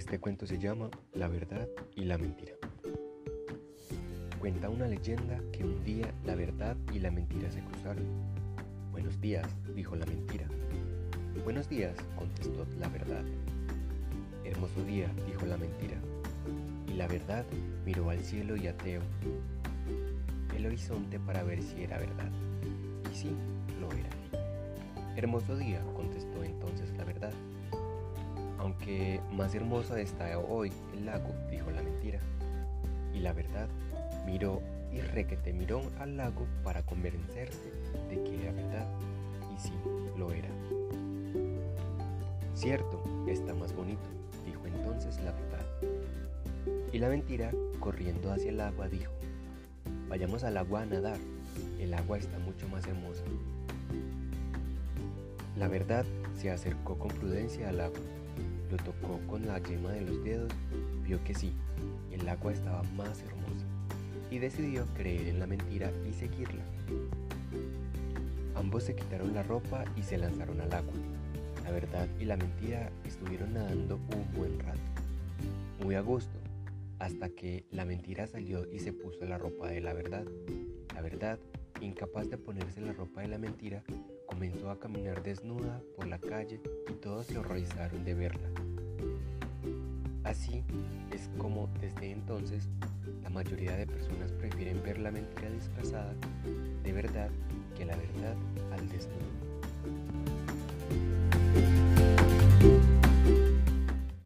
Este cuento se llama La verdad y la mentira. Cuenta una leyenda que un día la verdad y la mentira se cruzaron. Buenos días, dijo la mentira. Buenos días, contestó la verdad. Hermoso día, dijo la mentira. Y la verdad miró al cielo y ateo el horizonte para ver si era verdad. Y sí, lo era. Hermoso día, contestó entonces. Aunque más hermosa está hoy el lago, dijo la mentira. Y la verdad miró y requete miró al lago para convencerse de que era verdad. Y sí, lo era. Cierto, está más bonito, dijo entonces la verdad. Y la mentira, corriendo hacia el agua, dijo, vayamos al agua a nadar, el agua está mucho más hermosa. La verdad se acercó con prudencia al agua lo tocó con la yema de los dedos, vio que sí, el agua estaba más hermosa y decidió creer en la mentira y seguirla. Ambos se quitaron la ropa y se lanzaron al agua. La verdad y la mentira estuvieron nadando un buen rato, muy a gusto, hasta que la mentira salió y se puso la ropa de la verdad. La verdad, incapaz de ponerse la ropa de la mentira, comenzó a caminar desnuda por la calle y todos se horrorizaron de verla. Así es como desde entonces la mayoría de personas prefieren ver la mentira disfrazada de verdad que la verdad al desnudo.